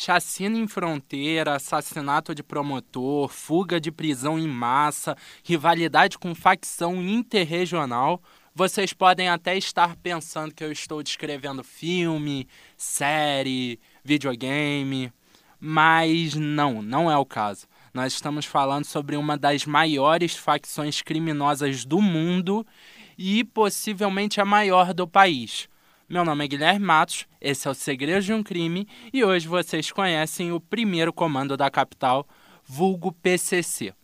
chacina em fronteira, assassinato de promotor, fuga de prisão em massa, rivalidade com facção interregional. Vocês podem até estar pensando que eu estou descrevendo filme, série, videogame, mas não, não é o caso. Nós estamos falando sobre uma das maiores facções criminosas do mundo e possivelmente a maior do país. Meu nome é Guilherme Matos, esse é o Segredo de um Crime e hoje vocês conhecem o primeiro comando da capital, vulgo PCC.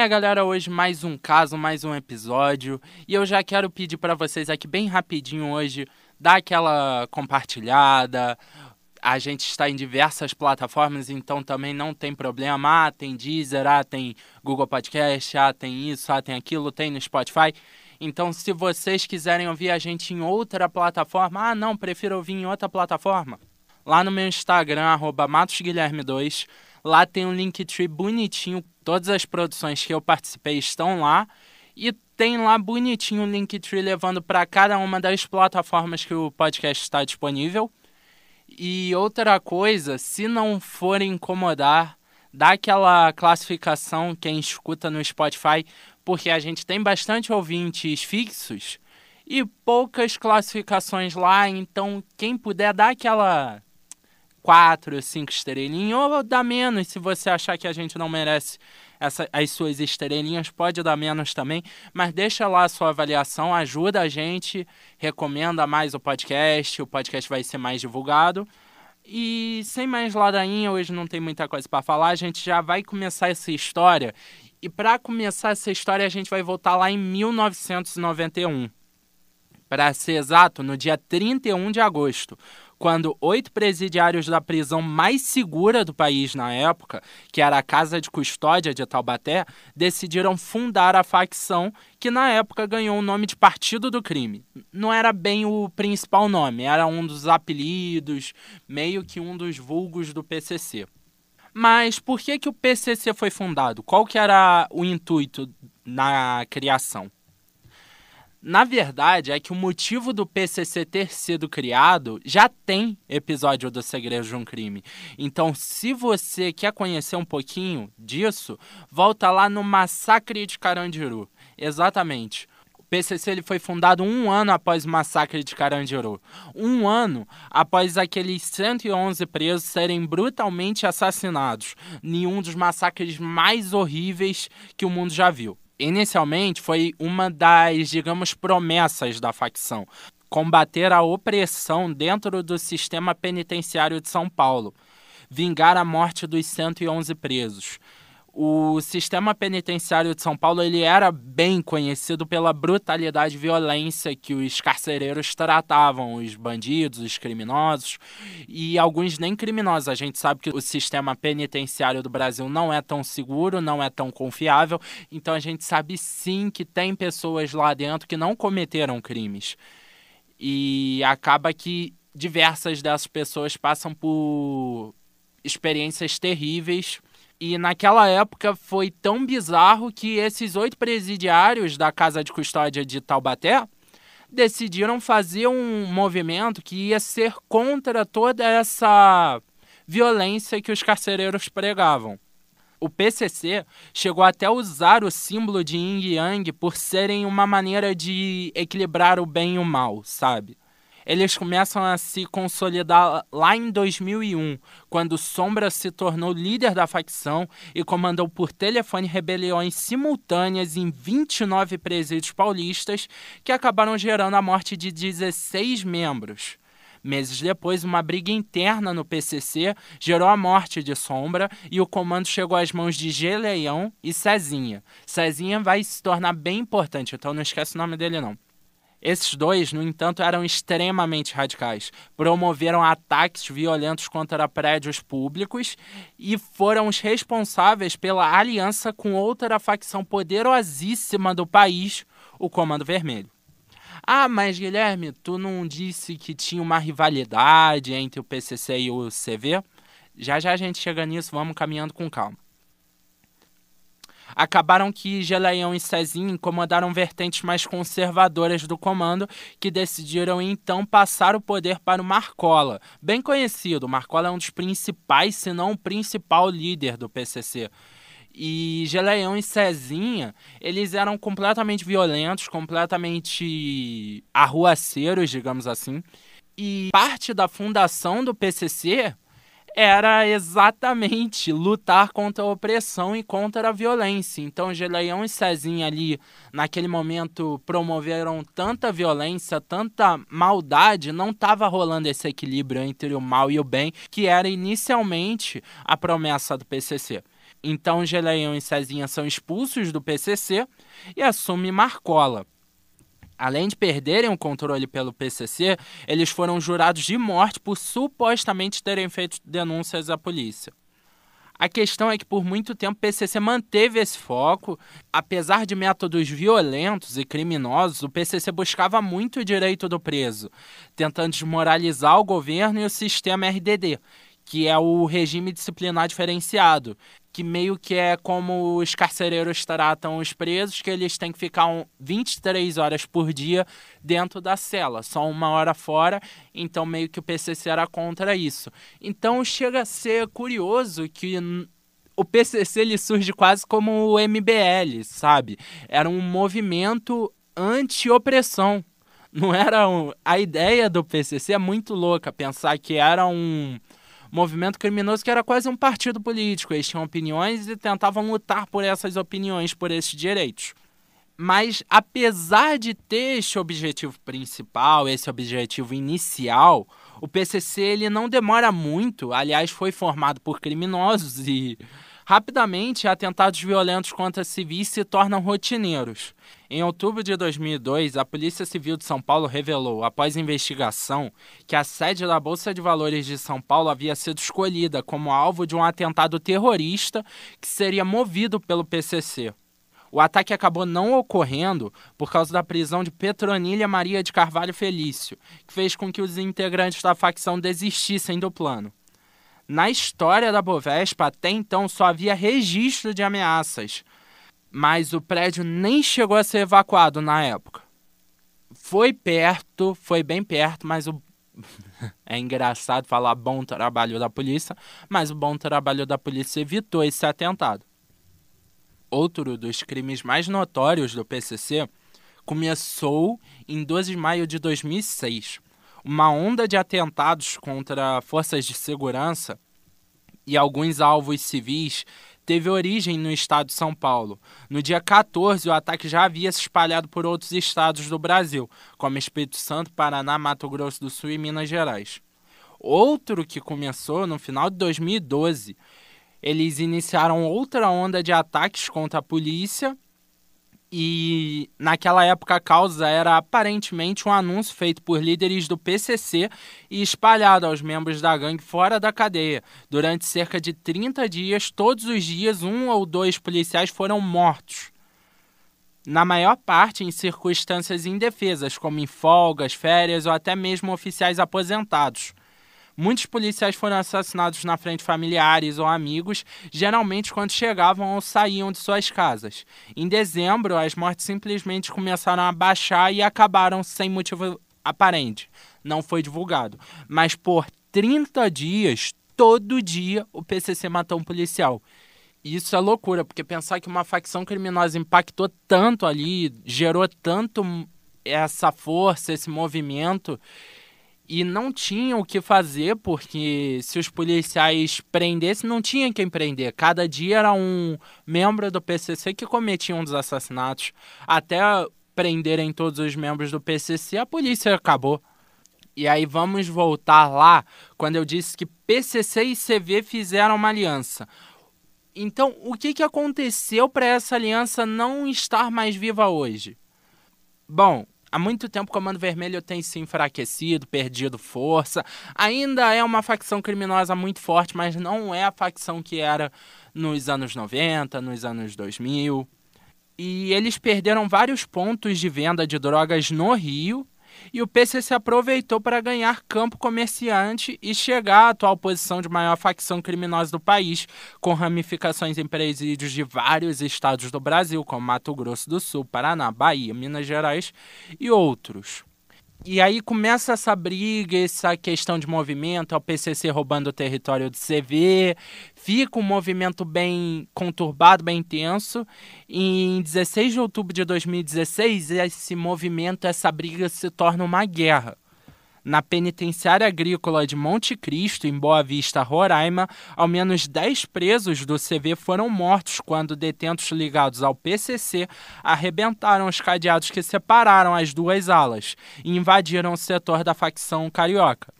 É, galera, hoje mais um caso, mais um episódio. E eu já quero pedir para vocês aqui bem rapidinho hoje dar aquela compartilhada. A gente está em diversas plataformas, então também não tem problema. Ah, tem Deezer, ah, tem Google Podcast, ah, tem isso, ah, tem aquilo, tem no Spotify. Então, se vocês quiserem ouvir a gente em outra plataforma, ah, não, prefiro ouvir em outra plataforma. Lá no meu Instagram, arroba matosguilherme2, lá tem um Linktree bonitinho Todas as produções que eu participei estão lá e tem lá bonitinho o Linktree levando para cada uma das plataformas que o podcast está disponível. E outra coisa, se não for incomodar, dá aquela classificação quem escuta no Spotify, porque a gente tem bastante ouvintes fixos e poucas classificações lá, então quem puder dar aquela quatro, cinco estrelinhas, ou dá menos se você achar que a gente não merece essa, as suas estrelinhas, pode dar menos também, mas deixa lá a sua avaliação, ajuda a gente, recomenda mais o podcast, o podcast vai ser mais divulgado. E sem mais ladainha, hoje não tem muita coisa para falar, a gente já vai começar essa história. E para começar essa história, a gente vai voltar lá em 1991. Para ser exato, no dia 31 de agosto, quando oito presidiários da prisão mais segura do país na época, que era a Casa de Custódia de Taubaté, decidiram fundar a facção que na época ganhou o nome de Partido do Crime. Não era bem o principal nome, era um dos apelidos, meio que um dos vulgos do PCC. Mas por que, que o PCC foi fundado? Qual que era o intuito na criação? Na verdade, é que o motivo do PCC ter sido criado já tem episódio do Segredo de um Crime. Então, se você quer conhecer um pouquinho disso, volta lá no Massacre de Carandiru. Exatamente. O PCC ele foi fundado um ano após o massacre de Carandiru. Um ano após aqueles 111 presos serem brutalmente assassinados em um dos massacres mais horríveis que o mundo já viu inicialmente foi uma das, digamos, promessas da facção combater a opressão dentro do sistema penitenciário de São Paulo, vingar a morte dos 111 presos o sistema penitenciário de São Paulo ele era bem conhecido pela brutalidade e violência que os carcereiros tratavam os bandidos, os criminosos e alguns nem criminosos. A gente sabe que o sistema penitenciário do Brasil não é tão seguro, não é tão confiável, então a gente sabe sim que tem pessoas lá dentro que não cometeram crimes. E acaba que diversas dessas pessoas passam por experiências terríveis e naquela época foi tão bizarro que esses oito presidiários da Casa de Custódia de Taubaté decidiram fazer um movimento que ia ser contra toda essa violência que os carcereiros pregavam. O PCC chegou até a usar o símbolo de yin yang por serem uma maneira de equilibrar o bem e o mal, sabe? Eles começam a se consolidar lá em 2001, quando Sombra se tornou líder da facção e comandou por telefone rebeliões simultâneas em 29 presídios paulistas, que acabaram gerando a morte de 16 membros. Meses depois, uma briga interna no PCC gerou a morte de Sombra e o comando chegou às mãos de Geleião e Cezinha. Cezinha vai se tornar bem importante, então não esquece o nome dele não. Esses dois, no entanto, eram extremamente radicais. Promoveram ataques violentos contra prédios públicos e foram os responsáveis pela aliança com outra facção poderosíssima do país, o Comando Vermelho. Ah, mas Guilherme, tu não disse que tinha uma rivalidade entre o PCC e o CV? Já já a gente chega nisso, vamos caminhando com calma. Acabaram que Geleião e Cezinha incomodaram vertentes mais conservadoras do comando, que decidiram então passar o poder para o Marcola, bem conhecido. Marcola é um dos principais, se não o principal líder do PCC. E Geleião e Cezinha, eles eram completamente violentos, completamente arruaceiros, digamos assim. E parte da fundação do PCC era exatamente lutar contra a opressão e contra a violência. Então, Geleião e Cezinha ali, naquele momento, promoveram tanta violência, tanta maldade, não estava rolando esse equilíbrio entre o mal e o bem, que era inicialmente a promessa do PCC. Então, Geleião e Cezinha são expulsos do PCC e assume Marcola além de perderem o controle pelo PCC, eles foram jurados de morte por supostamente terem feito denúncias à polícia. A questão é que por muito tempo o PCC manteve esse foco. Apesar de métodos violentos e criminosos, o PCC buscava muito o direito do preso, tentando desmoralizar o governo e o sistema RDD, que é o regime disciplinar diferenciado, que meio que é como os carcereiros tratam os presos, que eles têm que ficar um, 23 horas por dia dentro da cela, só uma hora fora, então meio que o PCC era contra isso. Então chega a ser curioso que o PCC ele surge quase como o MBL, sabe? Era um movimento anti-opressão. Não era um... a ideia do PCC é muito louca pensar que era um movimento criminoso que era quase um partido político. Eles tinham opiniões e tentavam lutar por essas opiniões, por esses direitos. Mas apesar de ter esse objetivo principal, esse objetivo inicial, o PCC ele não demora muito. Aliás, foi formado por criminosos e Rapidamente, atentados violentos contra civis se tornam rotineiros. Em outubro de 2002, a Polícia Civil de São Paulo revelou, após investigação, que a sede da Bolsa de Valores de São Paulo havia sido escolhida como alvo de um atentado terrorista que seria movido pelo PCC. O ataque acabou não ocorrendo por causa da prisão de Petronilha Maria de Carvalho Felício, que fez com que os integrantes da facção desistissem do plano. Na história da Bovespa, até então só havia registro de ameaças, mas o prédio nem chegou a ser evacuado na época. Foi perto, foi bem perto, mas o é engraçado falar bom trabalho da polícia, mas o bom trabalho da polícia evitou esse atentado. Outro dos crimes mais notórios do PCC começou em 12 de maio de 2006 uma onda de atentados contra forças de segurança e alguns alvos civis teve origem no estado de São Paulo. No dia 14, o ataque já havia se espalhado por outros estados do Brasil, como Espírito Santo, Paraná, Mato Grosso do Sul e Minas Gerais. Outro que começou no final de 2012, eles iniciaram outra onda de ataques contra a polícia e naquela época a causa era aparentemente um anúncio feito por líderes do PCC e espalhado aos membros da gangue fora da cadeia. Durante cerca de 30 dias, todos os dias, um ou dois policiais foram mortos. Na maior parte em circunstâncias indefesas, como em folgas, férias ou até mesmo oficiais aposentados. Muitos policiais foram assassinados na frente de familiares ou amigos, geralmente quando chegavam ou saíam de suas casas. Em dezembro, as mortes simplesmente começaram a baixar e acabaram sem motivo aparente. Não foi divulgado. Mas por 30 dias, todo dia, o PCC matou um policial. Isso é loucura, porque pensar que uma facção criminosa impactou tanto ali, gerou tanto essa força, esse movimento, e não tinham o que fazer, porque se os policiais prendessem, não tinha quem prender. Cada dia era um membro do PCC que cometia um dos assassinatos. Até prenderem todos os membros do PCC, a polícia acabou. E aí vamos voltar lá, quando eu disse que PCC e CV fizeram uma aliança. Então, o que, que aconteceu para essa aliança não estar mais viva hoje? Bom, Há muito tempo o Comando Vermelho tem se enfraquecido, perdido força. Ainda é uma facção criminosa muito forte, mas não é a facção que era nos anos 90, nos anos 2000. E eles perderam vários pontos de venda de drogas no Rio e o PCC aproveitou para ganhar campo comerciante e chegar à atual posição de maior facção criminosa do país, com ramificações em presídios de vários estados do Brasil, como Mato Grosso do Sul, Paraná, Bahia, Minas Gerais e outros. E aí começa essa briga, essa questão de movimento, é o PCC roubando o território do CV, fica um movimento bem conturbado, bem intenso. E em 16 de outubro de 2016, esse movimento, essa briga se torna uma guerra. Na penitenciária agrícola de Monte Cristo, em Boa Vista, Roraima, ao menos 10 presos do CV foram mortos quando detentos ligados ao PCC arrebentaram os cadeados que separaram as duas alas e invadiram o setor da facção carioca.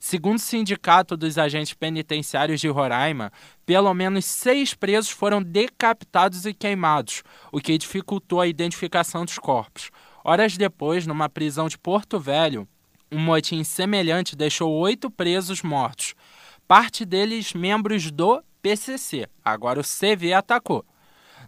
Segundo o Sindicato dos Agentes Penitenciários de Roraima, pelo menos seis presos foram decapitados e queimados, o que dificultou a identificação dos corpos. Horas depois, numa prisão de Porto Velho, um motim semelhante deixou oito presos mortos, parte deles membros do PCC. Agora o CV atacou.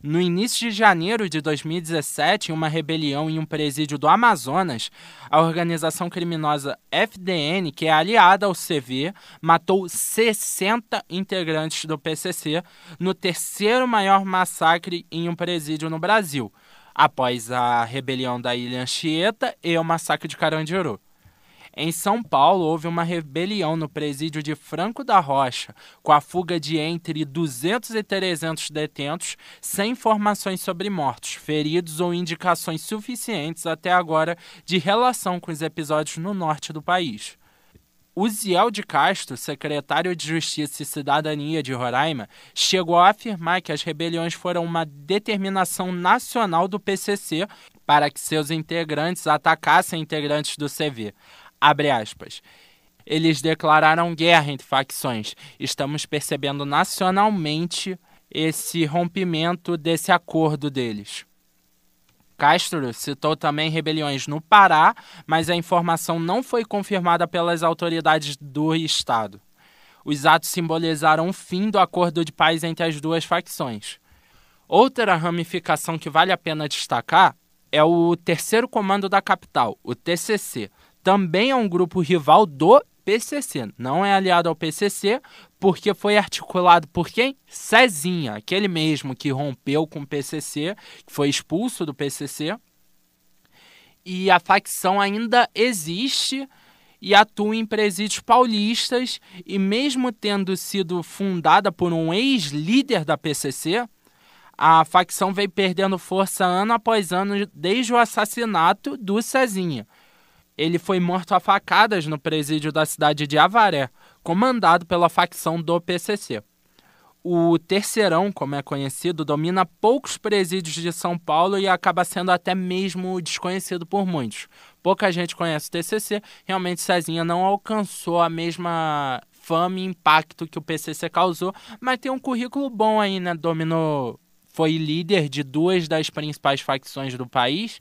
No início de janeiro de 2017, em uma rebelião em um presídio do Amazonas, a organização criminosa FDN, que é aliada ao CV, matou 60 integrantes do PCC no terceiro maior massacre em um presídio no Brasil, após a rebelião da Ilha Anchieta e o massacre de Carandiru. Em São Paulo, houve uma rebelião no presídio de Franco da Rocha, com a fuga de entre 200 e 300 detentos, sem informações sobre mortos, feridos ou indicações suficientes até agora de relação com os episódios no norte do país. Uziel de Castro, secretário de Justiça e Cidadania de Roraima, chegou a afirmar que as rebeliões foram uma determinação nacional do PCC para que seus integrantes atacassem integrantes do CV. Abre aspas. Eles declararam guerra entre facções. Estamos percebendo nacionalmente esse rompimento desse acordo deles. Castro citou também rebeliões no Pará, mas a informação não foi confirmada pelas autoridades do estado. Os atos simbolizaram o fim do acordo de paz entre as duas facções. Outra ramificação que vale a pena destacar é o Terceiro Comando da Capital, o TCC, também é um grupo rival do PCC. Não é aliado ao PCC porque foi articulado por quem? Cezinha, aquele mesmo que rompeu com o PCC, que foi expulso do PCC. E a facção ainda existe e atua em presídios paulistas e mesmo tendo sido fundada por um ex-líder da PCC, a facção vem perdendo força ano após ano desde o assassinato do Cezinha. Ele foi morto a facadas no presídio da cidade de Avaré, comandado pela facção do PCC. O Terceirão, como é conhecido, domina poucos presídios de São Paulo e acaba sendo até mesmo desconhecido por muitos. Pouca gente conhece o TCC, realmente Cezinha não alcançou a mesma fama e impacto que o PCC causou, mas tem um currículo bom aí, né? Dominou, foi líder de duas das principais facções do país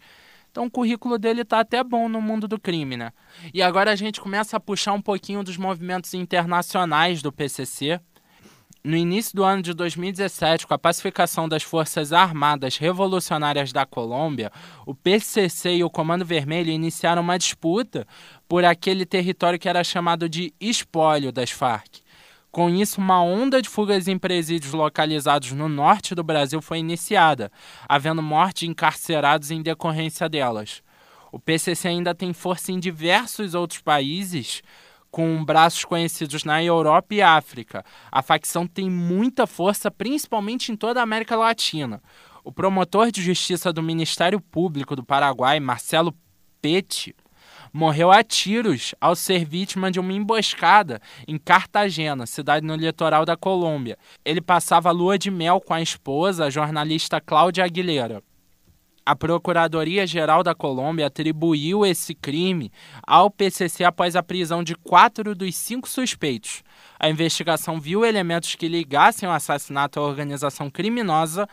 então o currículo dele tá até bom no mundo do crime, né? E agora a gente começa a puxar um pouquinho dos movimentos internacionais do PCC. No início do ano de 2017, com a pacificação das Forças Armadas Revolucionárias da Colômbia, o PCC e o Comando Vermelho iniciaram uma disputa por aquele território que era chamado de espólio das Farc. Com isso, uma onda de fugas em presídios localizados no norte do Brasil foi iniciada, havendo morte de encarcerados em decorrência delas. O PCC ainda tem força em diversos outros países, com braços conhecidos na Europa e África. A facção tem muita força, principalmente em toda a América Latina. O promotor de justiça do Ministério Público do Paraguai, Marcelo Pete, morreu a tiros ao ser vítima de uma emboscada em Cartagena, cidade no litoral da Colômbia. Ele passava lua de mel com a esposa, a jornalista Cláudia Aguilera. A Procuradoria-Geral da Colômbia atribuiu esse crime ao PCC após a prisão de quatro dos cinco suspeitos. A investigação viu elementos que ligassem o assassinato à organização criminosa,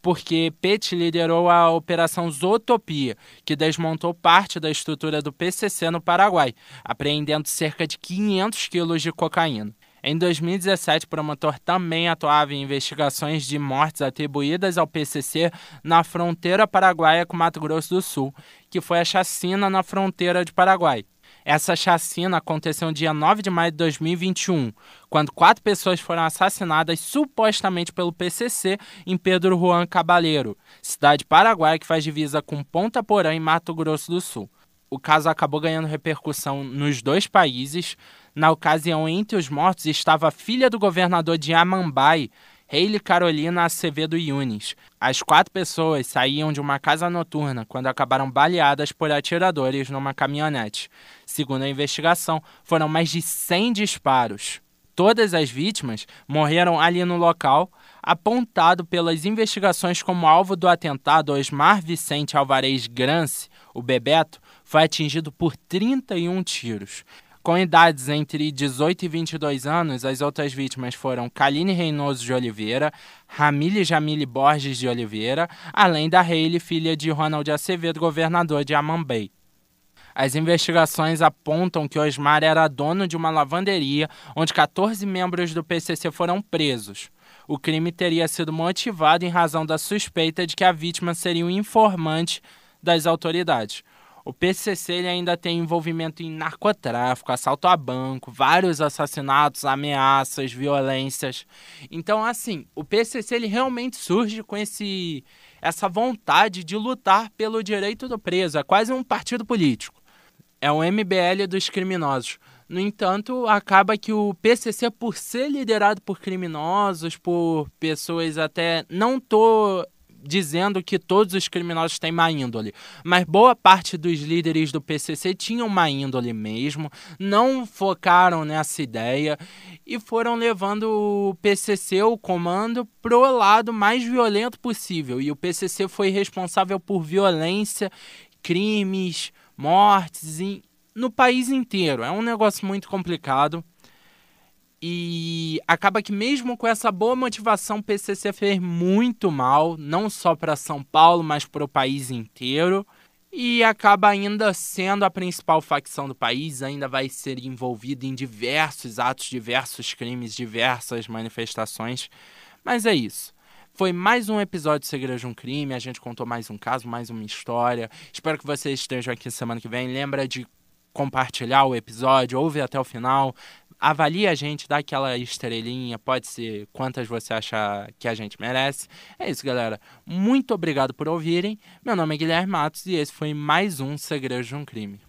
porque Pete liderou a Operação Zootopia, que desmontou parte da estrutura do PCC no Paraguai, apreendendo cerca de 500 quilos de cocaína. Em 2017, o promotor também atuava em investigações de mortes atribuídas ao PCC na fronteira paraguaia com Mato Grosso do Sul, que foi a chacina na fronteira de Paraguai. Essa chacina aconteceu no dia 9 de maio de 2021, quando quatro pessoas foram assassinadas supostamente pelo PCC em Pedro Juan Cabaleiro, cidade paraguaia que faz divisa com Ponta Porã em Mato Grosso do Sul. O caso acabou ganhando repercussão nos dois países. Na ocasião, entre os mortos estava a filha do governador de Amambai, Hayley Carolina Acevedo Yunes. As quatro pessoas saíam de uma casa noturna quando acabaram baleadas por atiradores numa caminhonete. Segundo a investigação, foram mais de 100 disparos. Todas as vítimas morreram ali no local, apontado pelas investigações como alvo do atentado Osmar Vicente Alvarez Grance, o Bebeto, foi atingido por 31 tiros. Com idades entre 18 e 22 anos, as outras vítimas foram Kaline Reinoso de Oliveira, Ramile Jamile Borges de Oliveira, além da Reile, filha de Ronald Acevedo, governador de Amambay. As investigações apontam que Osmar era dono de uma lavanderia onde 14 membros do PCC foram presos. O crime teria sido motivado em razão da suspeita de que a vítima seria um informante das autoridades. O PCC ele ainda tem envolvimento em narcotráfico, assalto a banco, vários assassinatos, ameaças, violências. Então, assim, o PCC ele realmente surge com esse essa vontade de lutar pelo direito do preso. É quase um partido político. É o MBL dos criminosos. No entanto, acaba que o PCC, por ser liderado por criminosos, por pessoas até. Não tô dizendo que todos os criminosos têm má índole, mas boa parte dos líderes do PCC tinham má índole mesmo, não focaram nessa ideia e foram levando o PCC, o comando, pro lado mais violento possível. E o PCC foi responsável por violência, crimes, mortes no país inteiro. É um negócio muito complicado. E acaba que mesmo com essa boa motivação, o PCC fez muito mal, não só para São Paulo, mas para o país inteiro. E acaba ainda sendo a principal facção do país, ainda vai ser envolvido em diversos atos, diversos crimes, diversas manifestações. Mas é isso. Foi mais um episódio de Segredo de um Crime. A gente contou mais um caso, mais uma história. Espero que vocês estejam aqui semana que vem. Lembra de compartilhar o episódio, ouve até o final, avalie a gente, dá aquela estrelinha, pode ser quantas você achar que a gente merece. É isso, galera. Muito obrigado por ouvirem. Meu nome é Guilherme Matos e esse foi mais um Segredo de um Crime.